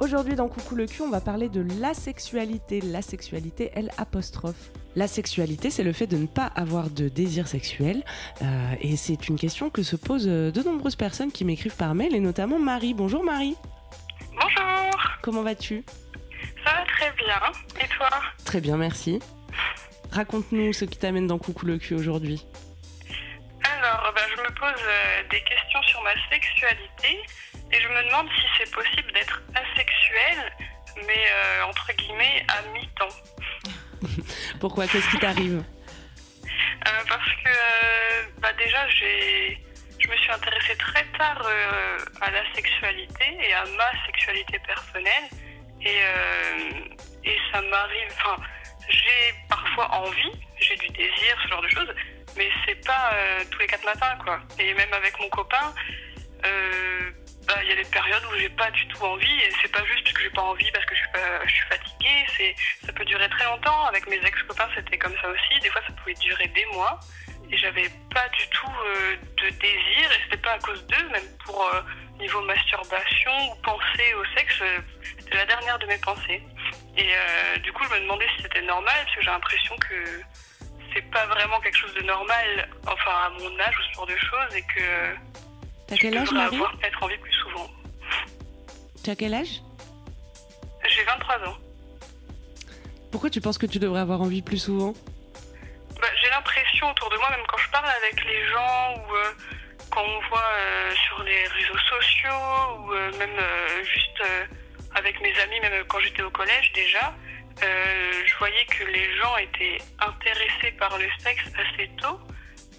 Aujourd'hui dans Coucou le cul, on va parler de la sexualité. La sexualité, elle apostrophe. La sexualité, c'est le fait de ne pas avoir de désir sexuel. Euh, et c'est une question que se posent euh, de nombreuses personnes qui m'écrivent par mail, et notamment Marie. Bonjour Marie. Bonjour, Comment vas-tu? Ça va très bien. Et toi? Très bien, merci. Raconte-nous ce qui t'amène dans Coucou le cul aujourd'hui. Alors, ben, je me pose euh, des questions sur ma sexualité et je me demande si c'est possible d'être asexuel, mais euh, entre guillemets à mi-temps. Pourquoi? Qu'est-ce qui t'arrive? Euh, parce que euh, bah, déjà, j'ai, je me suis intéressée très tard euh, à la sexualité et à ma sexualité personnelle. Et, et ça m'arrive, enfin, j'ai parfois envie, j'ai du désir, ce genre de choses, mais c'est pas tous les quatre matins, quoi. Et même avec mon copain, euh, bah, il y a des périodes où j'ai pas du tout envie, et c'est pas juste parce que j'ai pas envie, parce que je suis, pas, je suis fatiguée, c'est, ça peut durer très longtemps. Avec mes ex-copains, c'était comme ça aussi. Des fois, ça pouvait durer des mois, et j'avais pas du tout euh, de désir, et c'était pas à cause d'eux, même pour euh, niveau masturbation ou penser au sexe, euh, c'était la dernière de mes pensées. Et du coup, je me demandais si c'était normal, parce que j'ai l'impression que c'est pas vraiment quelque chose de normal, enfin à mon âge ou ce genre de choses, et que T'as quel âge, Marie? avoir peut-être envie plus souvent. T'as quel âge? J'ai 23 ans. Pourquoi tu penses que tu devrais avoir envie plus souvent? Bah, j'ai l'impression autour de moi, même quand je parle avec les gens ou euh, quand on voit euh, sur les réseaux sociaux ou euh, même juste avec mes amis, même quand j'étais au collège déjà, je voyais que les gens étaient intéressés par le sexe assez tôt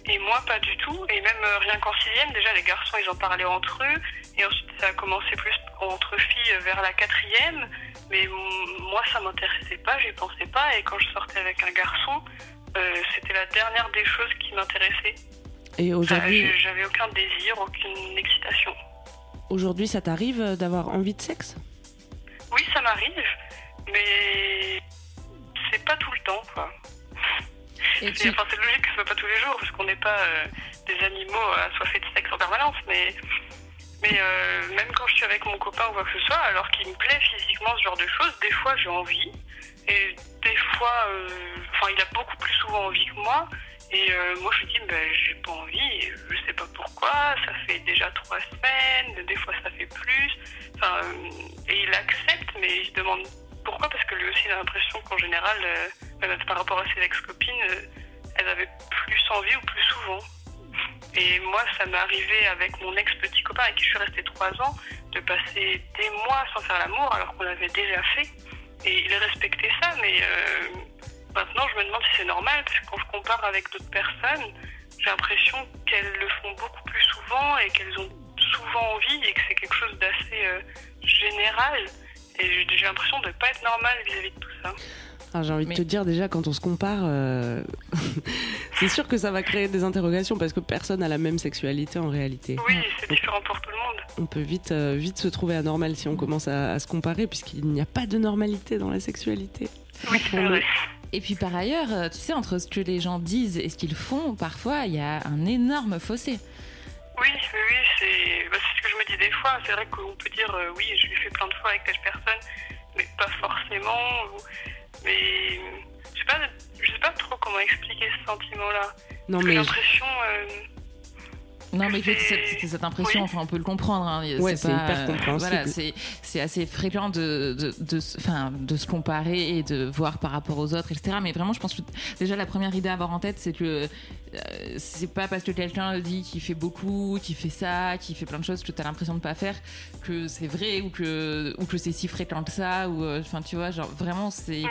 et moi pas du tout. Et même euh, rien qu'en sixième, déjà les garçons ils en parlaient entre eux et ensuite ça a commencé plus entre filles vers la quatrième. Mais moi ça m'intéressait pas, j'y pensais pas et quand je sortais avec un garçon, euh, c'était la dernière des choses qui m'intéressait. Et aujourd'hui, J'avais aucun désir, aucune excitation. aujourd'hui, ça t'arrive d'avoir envie de sexe? Oui, ça m'arrive, mais c'est pas tout le temps, quoi. Et C'est tu... enfin, c'est logique que ce soit pas tous les jours, parce qu'on n'est pas euh, des animaux assoiffés de sexe en permanence, mais, mais euh, même quand je suis avec mon copain ou quoi que ce soit, alors qu'il me plaît physiquement ce genre de choses, des fois j'ai envie, et des fois, euh, enfin, il a beaucoup plus souvent envie que moi, et euh, moi je lui dis, ben, j'ai pas envie, je sais pas pourquoi, ça fait déjà trois semaines, des fois ça fait plus, euh, et il accepte, mais il se demande pourquoi, parce que lui aussi il a l'impression qu'en général, euh, par rapport à ses ex-copines, euh, elles avaient plus envie ou plus souvent. Et moi, ça m'est arrivé avec mon ex-petit copain avec qui je suis restée trois ans, de passer des mois sans faire l'amour alors qu'on l'avait déjà fait. Et il respectait ça, mais euh, maintenant je me demande si c'est normal, parce que quand je compare avec d'autres personnes, j'ai l'impression qu'elles le font beaucoup plus souvent et qu'elles ont souvent envie et que c'est quelque chose d'assez euh, général. Et j'ai l'impression de ne pas être normal vis-à-vis de tout ça. Alors, J'ai envie Mais- de te dire déjà, quand on se compare, euh, c'est sûr que ça va créer des interrogations parce que personne n'a la même sexualité en réalité. Oui, c'est différent pour tout le monde. On peut vite, euh, vite se trouver anormal si on commence à, à se comparer puisqu'il n'y a pas de normalité dans la sexualité. Oui, c'est vrai. Et puis par ailleurs, euh, tu sais, entre ce que les gens disent et ce qu'ils font, parfois, il y a un énorme fossé. Oui, oui, oui, c'est bah, c'est ce que je me dis des fois. C'est vrai qu'on peut dire euh, oui, je l'ai fait plein de fois avec telle personne, mais pas forcément. ou- Mais je sais pas, je sais pas trop comment expliquer ce sentiment-là. Non mais l'impression, euh, Non, mais C'est- cette, impression, Oui. enfin, on peut le comprendre. hein. Ouais, c'est hyper compréhensible. Voilà, c'est c'est assez fréquent de, de, de, de se comparer et de voir par rapport aux autres, etc. Mais vraiment, je pense que déjà, la première idée à avoir en tête, c'est que euh, c'est pas parce que quelqu'un dit qu'il fait beaucoup, qu'il fait ça, qu'il fait plein de choses que tu as l'impression de pas faire, que c'est vrai ou que, ou que c'est si fréquent que ça. Ou, euh, enfin, tu vois, genre, vraiment, c'est.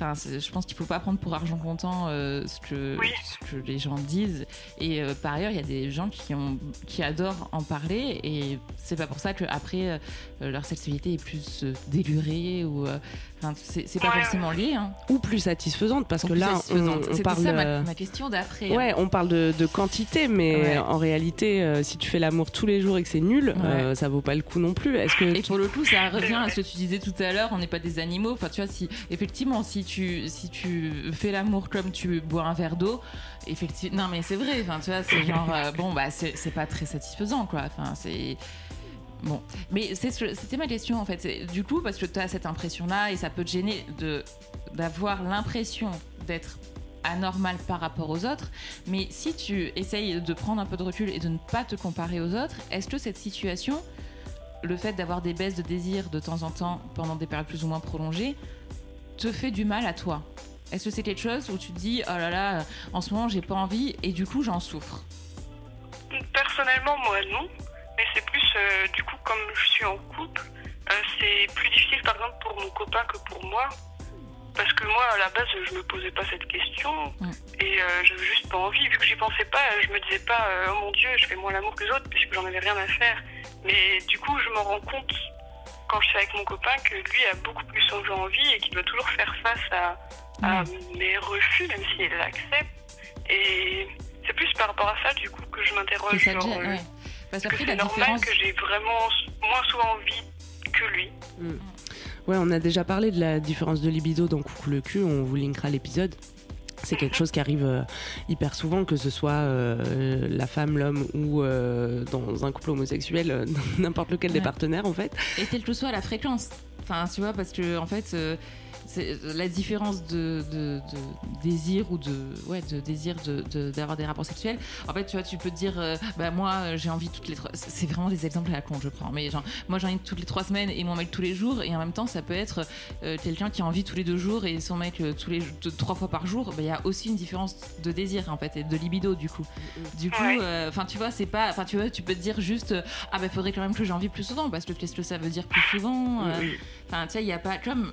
Enfin, je pense qu'il faut pas prendre pour argent comptant euh, ce, que, Oui. ce que les gens disent. Et euh, par ailleurs, il y a des gens qui, ont, qui adorent en parler. Et c'est pas pour ça qu'après, euh, leur sexualité est plus euh, délurée. ou euh, Enfin, c'est pas Ouais, forcément lié. Hein. Ou plus satisfaisante, parce Ou que là, on, on parle. ça ma, ma question d'après. Ouais, on parle de, de quantité, mais Ouais. en réalité, euh, si tu fais l'amour tous les jours et que c'est nul, euh, ça vaut pas le coup non plus. Est-ce que Et pour le coup, ça revient à ce que tu disais tout à l'heure, on n'est pas des animaux. Enfin, tu vois, si effectivement, si tu si tu fais l'amour comme tu bois un verre d'eau, effectivement, non mais c'est vrai. Enfin, tu vois, c'est genre euh, bon bah c'est pas très satisfaisant quoi. Enfin, c'est Bon, mais c'était ma question en fait. Du coup, parce que tu as cette impression-là et ça peut te gêner d'avoir l'impression d'être anormal par rapport aux autres. Mais si tu essayes de prendre un peu de recul et de ne pas te comparer aux autres, est-ce que cette situation, le fait d'avoir des baisses de désir de temps en temps pendant des périodes plus ou moins prolongées, te fait du mal à toi Est-ce que c'est quelque chose où tu te dis oh là là, en ce moment j'ai pas envie et du coup j'en souffre Personnellement, moi non. Mais c'est plus, euh, du coup, comme je suis en couple, euh, c'est plus difficile, par exemple, pour mon copain que pour moi. Parce que moi, à la base, je me posais pas cette question. Mm. Et euh, j'avais juste pas envie. Vu que j'y pensais pas, je me disais pas, euh, oh mon Dieu, je fais moins l'amour que les autres, puisque j'en avais rien à faire. Mais du coup, je me rends compte, quand je suis avec mon copain, que lui a beaucoup plus envie et qu'il doit toujours faire face à, à mes refus, même s'il l'accepte. Et c'est plus par rapport à ça, du coup, que je m'interroge. gêne, euh, ouais. Parce que c'est normal différence. que j'ai vraiment moins souvent envie que lui. Ouais, on a déjà parlé de la différence de libido dans Coucou le cul, on vous linkera l'épisode. C'est quelque chose qui arrive euh, hyper souvent, que ce soit euh, la femme, l'homme ou euh, dans un couple homosexuel, n'importe lequel des partenaires en fait. Et quelle que soit la fréquence. Enfin, tu vois, parce que en fait, la différence de, de- de désir ou de ouais de désir de- d'avoir des rapports sexuels. En fait, tu vois, tu peux te dire, euh, bah moi, j'ai envie toutes les trois. c'est- vraiment des exemples à la con, je prends. Mais genre, moi, j'ai envie toutes les trois semaines et mon mec tous les jours. Et en même temps, ça peut être euh, quelqu'un qui a envie tous les deux jours et son mec euh, tous les trois fois par jour. Bah, Il y a aussi une différence de désir en fait et de libido du coup. Du coup, euh, enfin, tu vois, c'est pas, enfin, tu vois, tu peux te dire juste, ah bah, faudrait quand même que j'ai envie plus souvent parce que qu'est-ce que ça veut dire plus souvent Enfin, tu sais, il n'y a pas comme.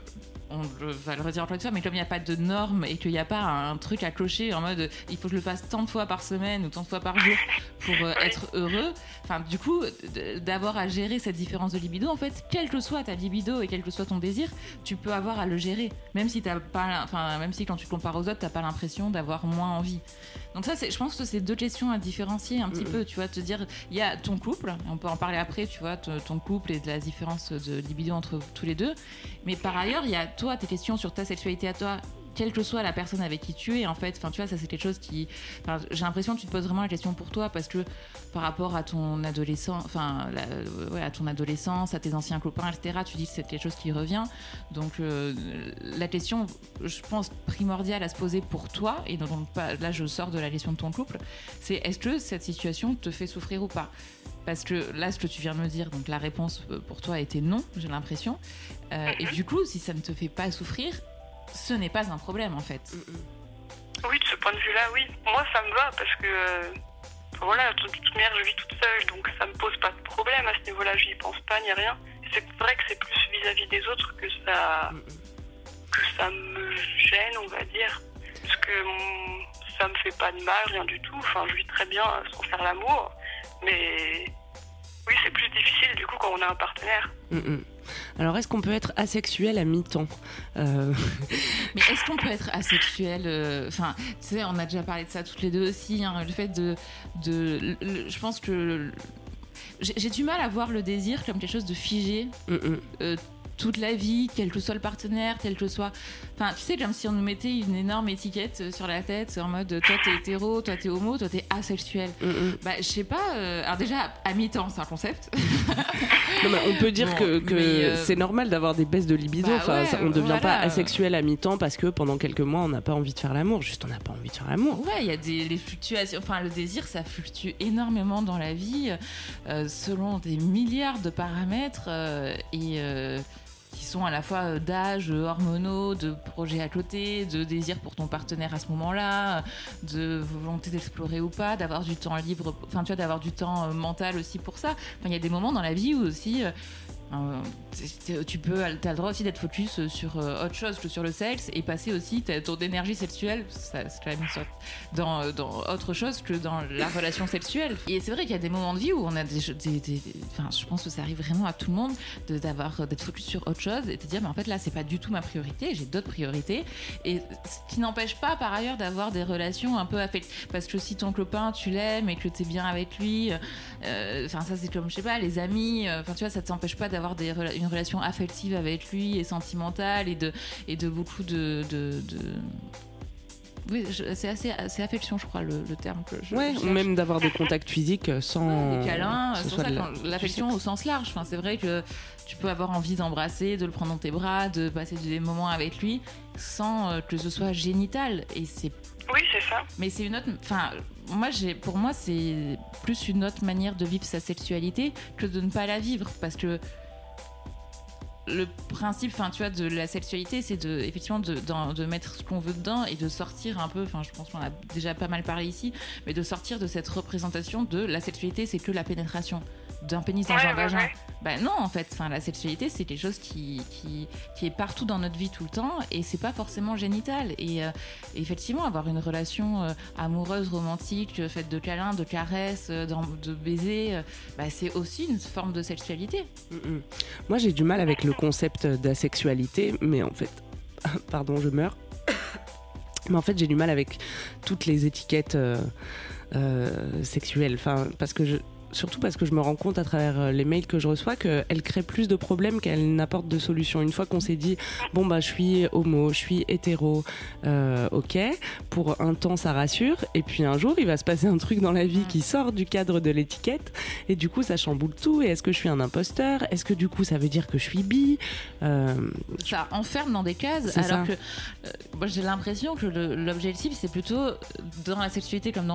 On le- va le redire encore une fois, mais comme il n'y a pas de normes et qu'il n'y a pas un truc à clocher en mode il faut que je le fasse tant de fois par semaine ou tant de fois par jour pour euh, être heureux, enfin, du coup, d'avoir à gérer cette différence de libido, en fait, quelle que soit ta libido et quel que soit ton désir, tu peux avoir à le gérer. Même si, t'as pas, enfin, même si quand tu compares aux autres, tu n'as pas l'impression d'avoir moins envie. Donc, ça, c'est- je pense que c'est deux questions à différencier un petit peu, tu vois, te dire il y a ton couple, on peut en parler après, tu vois, ton couple et de la différence de libido entre tous les deux. Mais par ailleurs, il y a toi, tes questions sur ta sexualité à toi, quelle que soit la personne avec qui tu es, en fait. Tu vois, ça c'est quelque chose qui. j'ai l'impression que tu te poses vraiment la question pour toi parce que par rapport à ton adolescent, enfin, à ton adolescence, à tes anciens copains, etc. Tu dis que c'est quelque chose qui revient. Donc, euh, la question, je pense primordiale à se poser pour toi et donc là, je sors de la question de ton couple, c'est est-ce que cette situation te fait souffrir ou pas? Parce que là, ce que tu viens de me dire, donc la réponse euh, pour toi était non, j'ai l'impression. Euh, Et du coup, si ça ne te fait pas souffrir, ce n'est pas un problème en fait. Oui, de ce point de vue-là, oui. Moi, ça me va parce que, euh, voilà, de toute manière, je vis toute seule, donc ça me pose pas de problème à ce niveau-là. Je n'y pense pas ni rien. C'est vrai que c'est plus vis-à-vis des autres que ça, que ça me gêne, on va dire. Parce que ça me fait pas de mal, rien du tout. Enfin, je vis très bien sans faire l'amour. Mais oui, c'est plus difficile du coup quand on a un partenaire. Mm, mm. Alors, est-ce qu'on peut être asexuel à mi-temps Euh, Mais est-ce qu'on peut être asexuel euh, Enfin, tu sais, on a déjà parlé de ça toutes les deux aussi. hein, le fait de, de, le- le- je pense que j'ai du mal à voir le désir comme quelque chose de figé mm, mm. euh, toute la vie, quel que soit le partenaire, quel que soit. Enfin, tu sais, comme si on nous mettait une énorme étiquette euh, sur la tête en mode toi t'es hétéro, toi t'es homo, toi t'es asexuel. Mm, mm. Bah, je sais pas. euh, alors, déjà, à mi-temps, c'est un concept. Non, mais on peut dire Bon, que, euh, c'est normal d'avoir des baisses de libido. Bah enfin, ouais, ça- on ne devient voilà. pas asexuel à mi-temps parce que pendant quelques mois, on n'a pas envie de faire l'amour. Juste, on n'a pas envie de faire l'amour. Ouais, il y a des les fluctuations. Enfin, le désir, ça fluctue énormément dans la vie, euh, selon des milliards de paramètres et sont à la fois euh, d'âge, euh, hormonaux, de projets à côté, de désir pour ton partenaire à ce moment-là, de volonté d'explorer ou pas, d'avoir du temps libre, enfin tu vois, d'avoir du temps euh, mental aussi pour ça. Enfin, il y a des moments dans la vie où aussi. Euh, euh, t'es- tu peux, t'as le droit aussi d'être focus sur euh, autre chose que sur le sexe et passer aussi ton énergie sexuelle, ça, c'est quand même sorte dans, euh, dans autre chose que dans la relation sexuelle. Et c'est vrai qu'il y a des moments de vie où on a des, je pense que ça arrive vraiment à tout le monde d'être focus sur autre chose et de dire mais en fait là c'est pas du tout ma priorité, j'ai d'autres priorités et ce qui n'empêche pas par ailleurs d'avoir des relations un peu affectives parce que si ton copain tu l'aimes et que t'es bien avec lui, euh, enfin ça c'est comme je sais pas les amis, euh, enfin tu vois ça t'empêche pas d'avoir rela- une relation affective avec lui et sentimentale et de et de beaucoup de, de, de- oui, c'est assez, c'est affection, je crois, le, le terme que je. Ouais, ou même d'avoir des contacts physiques sans. des câlins, c'est ça la- l'affection au sens large. Enfin, c'est vrai que tu peux avoir envie d'embrasser, de le prendre dans tes bras, de passer des moments avec lui, sans euh, que ce soit génital. Et c'est, Oui, c'est ça. mais c'est une autre. Enfin, moi, j'ai, pour moi, c'est plus une autre manière de vivre sa sexualité que de ne pas la vivre, parce que le principe, enfin, tu vois, de la sexualité, c'est de, effectivement, de, mettre ce qu'on veut dedans et de sortir un peu, enfin, je pense qu'on a déjà pas mal parlé ici, mais de sortir de cette représentation de la sexualité, c'est que la pénétration d'un pénis dans Ouais, un vagin. ouais. Ben non, en fait, enfin, la sexualité, c'est quelque chose qui, qui, qui est partout dans notre vie tout le temps et c'est pas forcément génital. Et, euh, effectivement, avoir une relation euh, amoureuse, romantique, euh, faite de câlins, de caresses, euh, de baisers, euh, bah, c'est aussi une forme de sexualité. Mm, mm. Moi, j'ai du mal avec le concept d'asexualité, mais en fait, pardon, je meurs. Mais en fait, j'ai du mal avec toutes les étiquettes euh, euh, sexuelles. Enfin, parce que je, surtout parce que je me rends compte à travers euh, les mails que je reçois qu'elles créent plus de problèmes qu'elles n'apportent de solutions. Une fois qu'on s'est dit, bon, bah, je suis homo, je suis hétéro, euh, ok, pour un temps, ça rassure. Et puis un jour, il va se passer un truc dans la vie qui sort du cadre de l'étiquette. Et du coup, ça chamboule tout. Et est-ce que je suis un imposteur? Est-ce que du coup, ça veut dire que je suis bi? Euh, Ça enferme dans des cases, alors ça. que euh, j'ai l'impression que l'objectif c'est plutôt dans la sexualité comme dans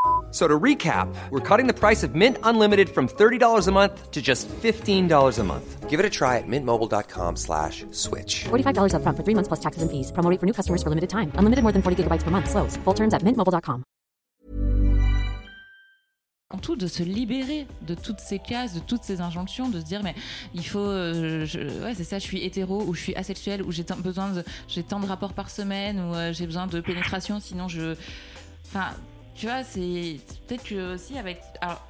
So to recap, we're cutting the price of Mint Unlimited from $30 a month to just $15 a month. Give it a try at mintmobile.com slash switch. $45 upfront for three months plus taxes and fees. Promo for new customers for limited time. Unlimited more than 40 gigabytes per month. Slows. Full terms at mintmobile.com. en tout de se libérer de toutes ces cases, de toutes ces injonctions, de se dire mais il faut, euh, je- ouais c'est ça, je suis hétéro ou je suis asexuel ou j'ai tant- besoin de, j'ai tant de rapports par semaine ou euh, j'ai besoin de pénétration, sinon je, enfin tu vois c'est peut-être que aussi avec, alors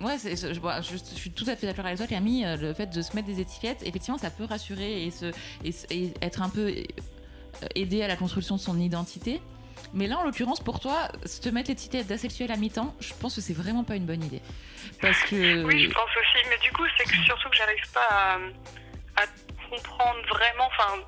Ouais, je, suis tout à fait d'accord avec toi, Camille. euh, Le fait de se mettre des étiquettes, effectivement, ça peut rassurer et, se, et, être un peu euh, aider à la construction de son identité. Mais là, en l'occurrence, pour toi, se te mettre l'étiquette d'asexuel à mi-temps, je pense que c'est vraiment pas une bonne idée. Parce que. Oui, je pense aussi. Mais du coup, c'est surtout que j'arrive pas à, à comprendre vraiment. Enfin,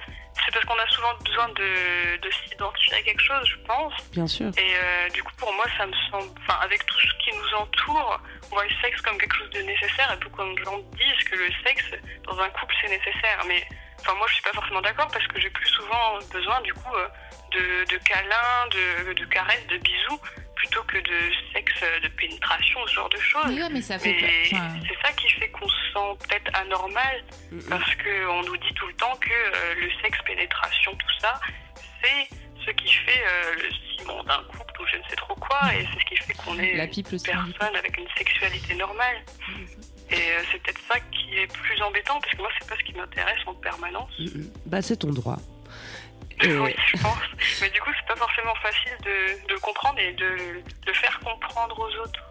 c'est parce qu'on a souvent besoin de, de s'identifier à quelque chose, je pense. bien sûr. Et euh, du coup, pour moi, ça me semble. Enfin, avec tout ce qui nous entoure, on voit le sexe comme quelque chose de nécessaire. Et beaucoup de gens disent que le sexe, dans un couple, c'est nécessaire. Mais enfin, moi, je suis pas forcément d'accord parce que j'ai plus souvent besoin, du coup, euh, de, de câlins, de, de caresses, de bisous, plutôt que de sexe, euh, de pénétration, ce genre de choses. Mais ouais, mais ça fait. Mais enfin, c'est ça qui fait qu'on se sent peut-être anormal, parce qu'on nous dit tout le temps que euh, le sexe, pénétration, tout ça, c'est ce qui fait euh, le ciment d'un couple ou je ne sais trop quoi, et c'est ce qui fait qu'on est La pipe, une personne avec une sexualité normale. Et euh, c'est peut-être ça qui est plus embêtant, parce que moi, c'est pas ce qui m'intéresse en permanence. Mm, mm. Bah, c'est ton droit. Oui, je pense. Mais du coup, c'est pas forcément facile de, de comprendre et de le faire comprendre aux autres.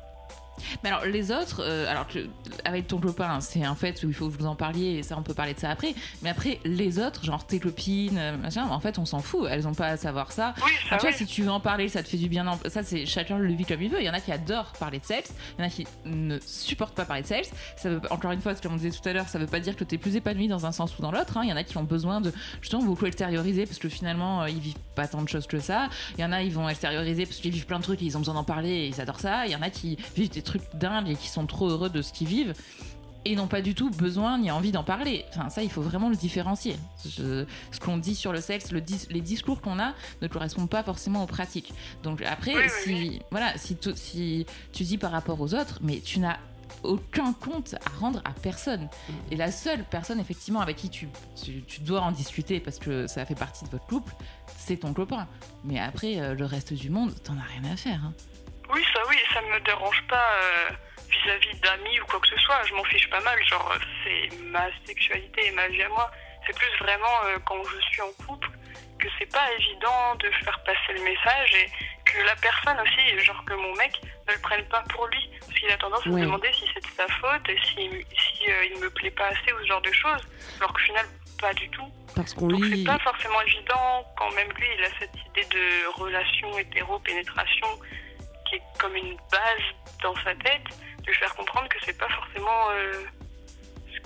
Mais alors, les autres, euh, alors que, avec ton copain, c'est un fait où il faut que vous en parliez et ça, on peut parler de ça après. Mais après, les autres, genre tes copines, euh, machin, en fait, on s'en fout. Elles ont pas à savoir ça. Oui, ça tu vois, si tu veux en parler, ça te fait du bien. Ça, c'est chacun le vit comme il veut. Il y en a qui adorent parler de sexe. Il y en a qui ne supportent pas parler de sexe. Ça veut, encore une fois, comme on disait tout à l'heure, ça veut pas dire que tu es plus épanoui dans un sens ou dans l'autre. hein. Il y en a qui ont besoin de justement beaucoup extérioriser parce que finalement, euh, ils vivent pas tant de choses que ça. Il y en a, ils vont extérioriser parce qu'ils vivent plein de trucs et ils ont besoin d'en parler et ils adorent ça. Il y en a qui vivent des trucs dingues et qui sont trop heureux de ce qu'ils vivent et n'ont pas du tout besoin ni envie d'en parler. Enfin, ça, il faut vraiment le différencier. Je- ce qu'on dit sur le sexe, le dis- les discours qu'on a ne correspondent pas forcément aux pratiques. Donc après, Oui, oui, si, oui. Voilà, si, tu- si tu dis par rapport aux autres, mais tu n'as aucun compte à rendre à personne. Et la seule personne, effectivement, avec qui tu, tu, dois en discuter parce que ça fait partie de votre couple, c'est ton copain. Mais après, euh, le reste du monde, t'en as rien à faire. hein. Oui, ça oui, ça me dérange pas euh, vis-à-vis d'amis ou quoi que ce soit. Je m'en fiche pas mal. Genre, c'est ma sexualité et ma vie à moi. C'est plus vraiment euh, quand je suis en couple que c'est pas évident de faire passer le message et que la personne aussi, genre que mon mec, ne le prenne pas pour lui. Parce qu'il a tendance à Ouais. se demander si c'est de sa faute si, si euh, il me plaît pas assez ou ce genre de choses. Alors qu'au final, pas du tout. Parce qu'on Donc c'est lit. pas forcément évident quand même lui il a cette idée de relation hétéro-pénétration qui est comme une base dans sa tête, de lui faire comprendre que c'est pas forcément euh,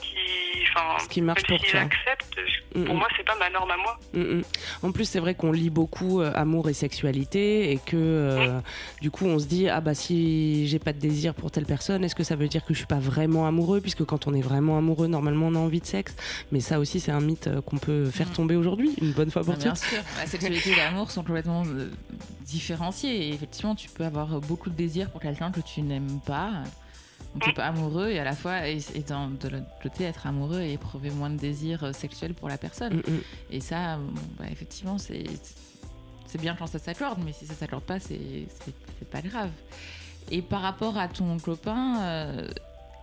qui, Ce qui marche pour toi. accepte, Mm, pour mm. moi c'est pas ma norme à moi. Mm. En plus, c'est vrai qu'on lit beaucoup euh, amour et sexualité et que euh, du coup, on se dit ah bah si j'ai pas de désir pour telle personne, est-ce que ça veut dire que je suis pas vraiment amoureux? Puisque quand on est vraiment amoureux, normalement, on a envie de sexe. Mais ça aussi, c'est un mythe euh, qu'on peut faire tomber aujourd'hui, une bonne fois pour Ah, bien toutes. sûr, la sexualité et l'amour sont complètement euh, différenciés. Et effectivement, tu peux avoir beaucoup de désir pour quelqu'un que tu n'aimes pas. Donc, amoureux et à la fois, d'un- de l'autre côté, être amoureux et éprouver moins de désir euh, sexuel pour la personne. Mm, mm. Et ça, bon, bah, effectivement, c'est c'est bien quand ça s'accorde, mais si ça s'accorde pas, c'est pas grave. Et par rapport à ton copain, euh,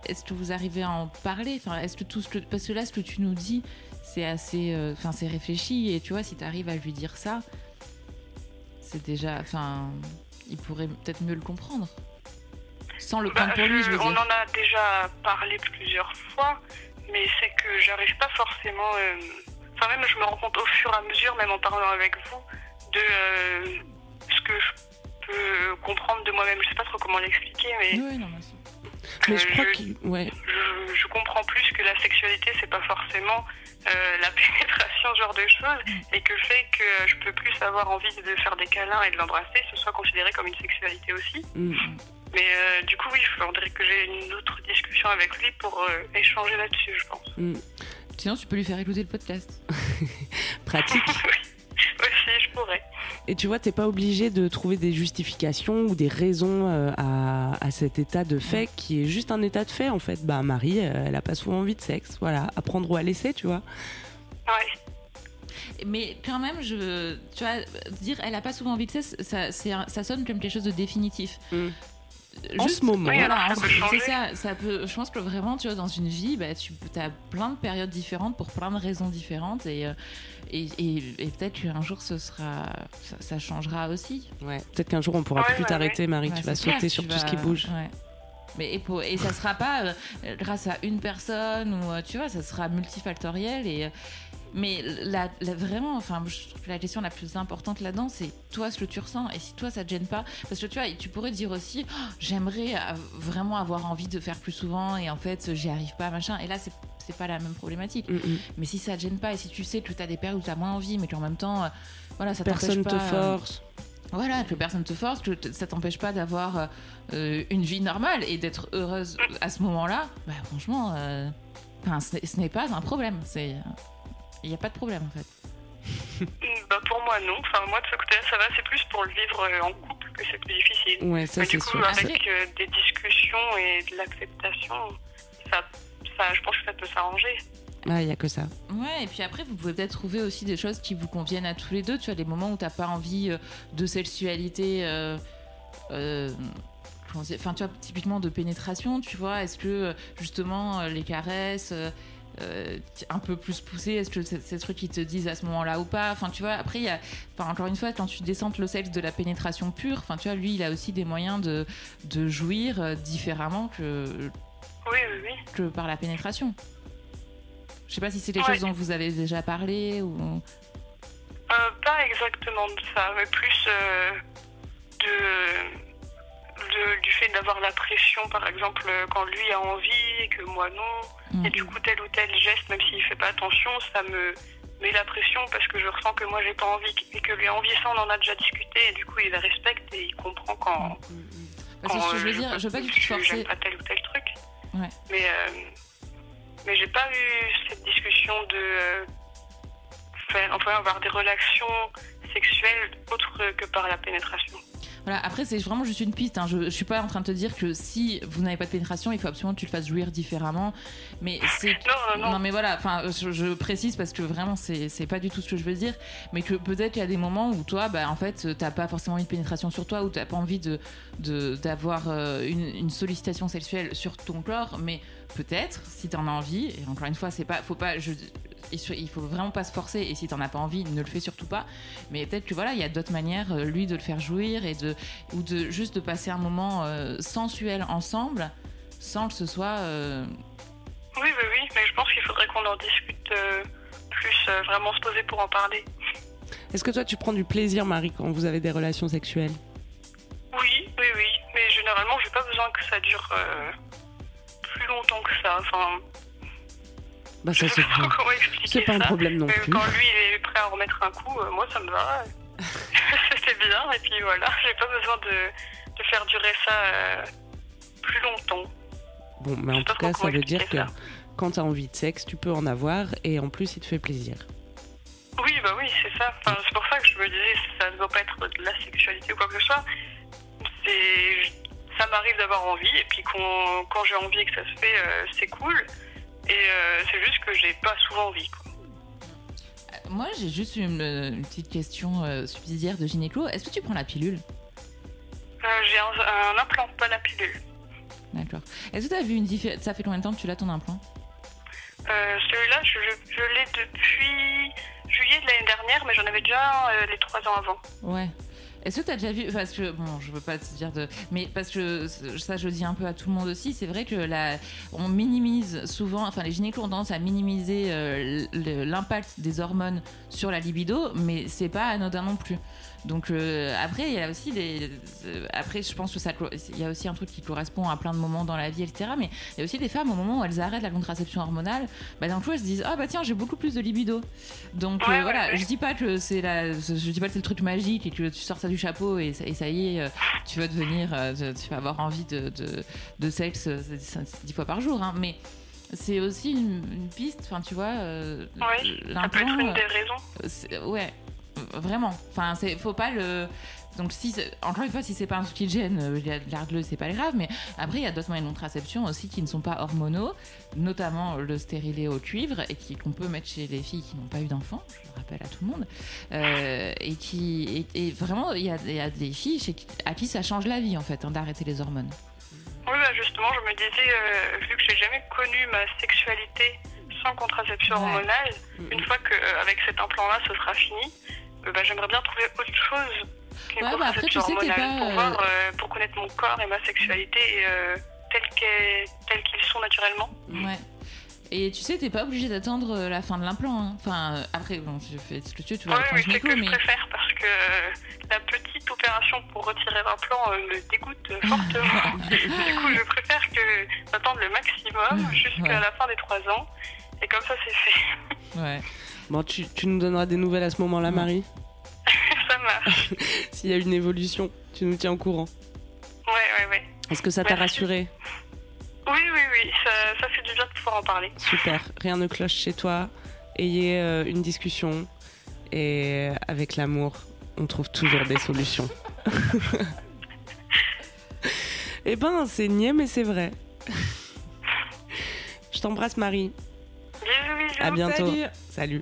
est-ce que vous arrivez à en parler? Enfin, est-ce que tout ce que, Parce que là, ce que tu nous dis, c'est assez. euh, Enfin, c'est réfléchi, et tu vois, si tu arrives à lui dire ça, c'est déjà. Enfin, il pourrait peut-être mieux le comprendre. Sans le prendre Bah, pour lui, je veux on dire. en a déjà parlé plusieurs fois, mais c'est que j'arrive pas forcément. euh, Enfin, même je me rends compte au fur et à mesure, même en parlant avec vous, de euh, ce que je peux comprendre de moi-même. Je sais pas trop comment l'expliquer, mais Oui, non, mais euh, je crois je-. Ouais. je, je comprends plus que la sexualité, c'est pas forcément euh, la pénétration, ce genre de choses, et que le fait que je peux plus avoir envie de faire des câlins et de l'embrasser, ce soit considéré comme une sexualité aussi. Mm. Mais euh, du coup, oui, il faudrait que j'ai une autre discussion avec lui pour euh, échanger là-dessus, je pense. Mm. Sinon, tu peux lui faire écouter le podcast. Pratique. Aussi, je pourrais. Et tu vois, t'es pas obligé de trouver des justifications ou des raisons euh, à, à cet état de fait qui est juste un état de fait en fait. Bah Marie, euh, elle a pas souvent envie de sexe, voilà, apprendre ou à laisser, tu vois. Ouais. Mais quand même, je, tu vois, dire elle a pas souvent envie de sexe, ça sonne comme quelque chose de définitif. Mm. En ce moment. Oui, alors, Voilà, ça peut c'est ça, ça peut. Je pense que vraiment, tu vois, dans une vie, bah, tu as plein de périodes différentes pour plein de raisons différentes et euh, et, et- et peut-être qu'un jour ce sera, ça, ça changera aussi. Ouais. Peut-être qu'un jour on pourra Ouais, plus ouais, t'arrêter, Marie. Tu vas clair, sauter sur tout vas- ce qui bouge. ouais. Mais et, pour, et ça sera pas euh, grâce à une personne ou euh, tu vois, ça sera multifactoriel et. Euh, mais la, la- vraiment, enfin, la question la plus importante là-dedans, c'est toi ce que tu ressens et si toi ça te gêne pas, parce que tu vois, tu pourrais dire aussi, Oh, j'aimerais euh, vraiment avoir envie de faire plus souvent et en fait j'y arrive pas, machin. Et là, c'est c'est pas la même problématique. Mm, mm. Mais si ça te gêne pas et si tu sais que tu as des périodes où tu as moins envie, mais qu'en même temps, euh, voilà, ça t'empêche Personne te pas, euh, force. voilà, que personne te force, que ça t'empêche pas d'avoir euh, une vie normale et d'être heureuse à ce moment-là. Bah franchement, euh, enfin, ce n'est- ce n'est pas un problème. C'est, il n'y a pas de problème en fait. Bah, pour moi, non. Enfin, moi, de ce côté-là, ça va. C'est plus pour le vivre euh, en couple que c'est plus difficile. Ouais, ça Mais c'est du coup, sûr. avec euh, des discussions et de l'acceptation, ça, ça, je pense que ça peut s'arranger. Ah, il y a que ça. Ouais, et puis après, vous pouvez peut-être trouver aussi des choses qui vous conviennent à tous les deux. Tu vois, les moments où t'as pas envie euh, de sexualité. euh, euh, Enfin, tu vois, typiquement de pénétration, tu vois. Est-ce que justement les caresses, euh, un peu plus poussé Est-ce que c'est ces trucs qui te disent à ce moment-là ou pas Enfin, tu vois, après, y a, enfin, encore une fois, quand tu descends le sexe de la pénétration pure, enfin, tu vois, lui, il a aussi des moyens de, de jouir euh, différemment que, Oui, oui, oui. que par la pénétration. Je sais pas si c'est quelque Ouais. chose dont vous avez déjà parlé ou. Euh, pas exactement de ça, mais plus euh, de, de- du fait d'avoir la pression, par exemple, quand lui a envie et que moi non. Et du coup, tel ou tel geste, même s'il fait pas attention, ça me met la pression parce que je ressens que moi j'ai pas envie et que lui a envie, ça on en a déjà discuté et du coup il la respecte et il comprend quand. Parce que quand, ce que je veux dire, je veux pas du tout je- forcer. J'aime pas tel ou tel truc. Ouais. Mais, euh, mais j'ai pas eu cette discussion de euh, faire, enfin, avoir des relations sexuelles autres que par la pénétration. Voilà, après, c'est vraiment juste une piste. hein. Je, je suis pas en train de te dire que si vous n'avez pas de pénétration, il faut absolument que tu le fasses jouir différemment. Mais c'est. Non, non, non. mais voilà, enfin, je, je précise parce que vraiment, c'est pas du tout ce que je veux dire. Mais que peut-être il y a des moments où toi, bah, en fait, t'as pas forcément envie de pénétration sur toi, ou t'as pas envie de de- d'avoir euh, une, une sollicitation sexuelle sur ton corps. Mais peut-être, si t'en as envie, et encore une fois, c'est pas. Faut pas. Je, il faut- vraiment pas se forcer. Et si t'en as pas envie ne le fais surtout pas. Mais peut-être que voilà il y a d'autres manières euh, lui de le faire jouir et de ou de juste de passer un moment euh, sensuel ensemble sans que ce soit euh, Oui, oui, oui, mais je pense qu'il faudrait qu'on en discute euh, plus, euh, vraiment se poser pour en parler. Est-ce que toi, tu prends du plaisir, Marie, quand vous avez des relations sexuelles? Oui, oui, oui, mais généralement j'ai pas besoin que ça dure euh, plus longtemps que ça. Enfin, Bah, ça, c'est pas c'est pas un problème non Mais plus. quand lui il est prêt à remettre un coup, euh, moi ça me va. C'était bien, et puis voilà, j'ai pas besoin de, de faire durer ça euh, plus longtemps. Bon, mais en tout cas, ça veut dire que quand t'as envie de sexe, tu peux en avoir et en plus, il te fait plaisir. Oui, bah oui, c'est ça. Enfin, c'est pour ça que je me disais, ça ne doit pas être de la sexualité ou quoi que ce soit. C'est, ça m'arrive d'avoir envie, et puis quand j'ai envie et que ça se fait, euh, c'est cool. Et euh, c'est juste que j'ai pas souvent envie. Quoi. moi j'ai juste une, une petite question euh, subsidiaire de gynéco est-ce que tu prends la pilule? Euh, j'ai un, un implant, pas la pilule. d'accord est-ce que tu as vu une différence ça fait combien de temps que tu l'as ton implant? Euh, celui-là, je, je- je l'ai depuis juillet de l'année dernière, mais j'en avais déjà euh, les trois ans avant. Ouais. Est-ce que tu as déjà vu parce que bon, je veux pas te dire de mais parce que ça je dis un peu à tout le monde aussi, c'est vrai que la on minimise souvent enfin les gynécos ont tendance à minimiser euh, l'impact des hormones sur la libido, mais c'est pas anodin non plus. Donc euh, après il y a aussi des euh, après je pense que ça il y a aussi un truc qui correspond à plein de moments dans la vie etc. Mais il y a aussi des femmes au moment où elles arrêtent la contraception hormonale, bah d'un coup elles se disent ah bah tiens j'ai beaucoup plus de libido. Donc Ouais, euh, voilà, ouais. je dis pas que c'est la, je dis pas que c'est le truc magique et que tu sors ça du chapeau et ça, et ça y est, tu vas devenir, tu vas avoir envie de, de, de sexe dix fois par jour, hein. mais c'est aussi une, une piste, enfin tu vois, Oui, ça peut être l'implant, une des raisons. ouais, vraiment. Enfin, c'est faut pas le. Donc si encore une fois, si c'est pas un truc qui te gêne, garde-le, c'est pas grave. Mais après, il y a d'autres moyens de contraception aussi qui ne sont pas hormonaux, notamment le stérilet au cuivre et qui qu'on peut mettre chez les filles qui n'ont pas eu d'enfants. Je le rappelle à tout le monde. Euh, et qui et, et vraiment, il y a, il y a des filles chez à qui ça change la vie en fait hein, d'arrêter les hormones. Oui, bah justement, je me disais, euh, vu que j'ai jamais connu ma sexualité sans contraception Ouais. hormonale, une fois que euh, avec cet implant-là, ce sera fini, bah, j'aimerais bien trouver autre chose qu'une Ouais, bah après, tu sais, pas, pour euh, voir, euh, pour connaître mon corps et ma sexualité euh, tels qu'ils sont naturellement. Ouais. Et tu sais, t'es pas obligé d'attendre euh, la fin de l'implant. hein. Enfin, euh, après, bon, tu fais ce que tu veux, tu avec ton oui, c'est que je préfère parce que euh, la petite opération pour retirer l'implant euh, me dégoûte euh, fortement. du coup, je préfère que d'attendre le maximum jusqu'à Ouais. la fin des trois ans. Et comme ça, c'est fait. ouais. Bon, tu, tu nous donneras des nouvelles à ce moment-là. Marie ça marche. S'il y a une évolution, tu nous tiens au courant. Ouais, ouais, ouais. Est-ce que ça t'a rassuré? Oui, oui, oui, ça, ça fait du bien de pouvoir en parler. Super, rien ne cloche chez toi. Ayez euh, une discussion et avec l'amour, on trouve toujours des solutions. eh ben, c'est niais, mais c'est vrai. Je t'embrasse, Marie. Bisous, bisous. À bientôt. Salut. Salut.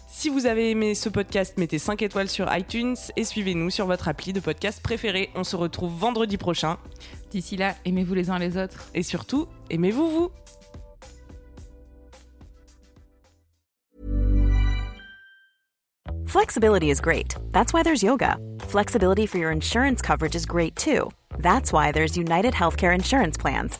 Si vous avez aimé ce podcast, mettez 5 étoiles sur iTunes et suivez-nous sur votre appli de podcast préféré. On se retrouve vendredi prochain. D'ici là, aimez-vous les uns les autres. Et surtout, aimez-vous vous. Flexibility is great. That's why there's yoga. Flexibility for your insurance coverage is great too. That's why there's United Healthcare Insurance Plans.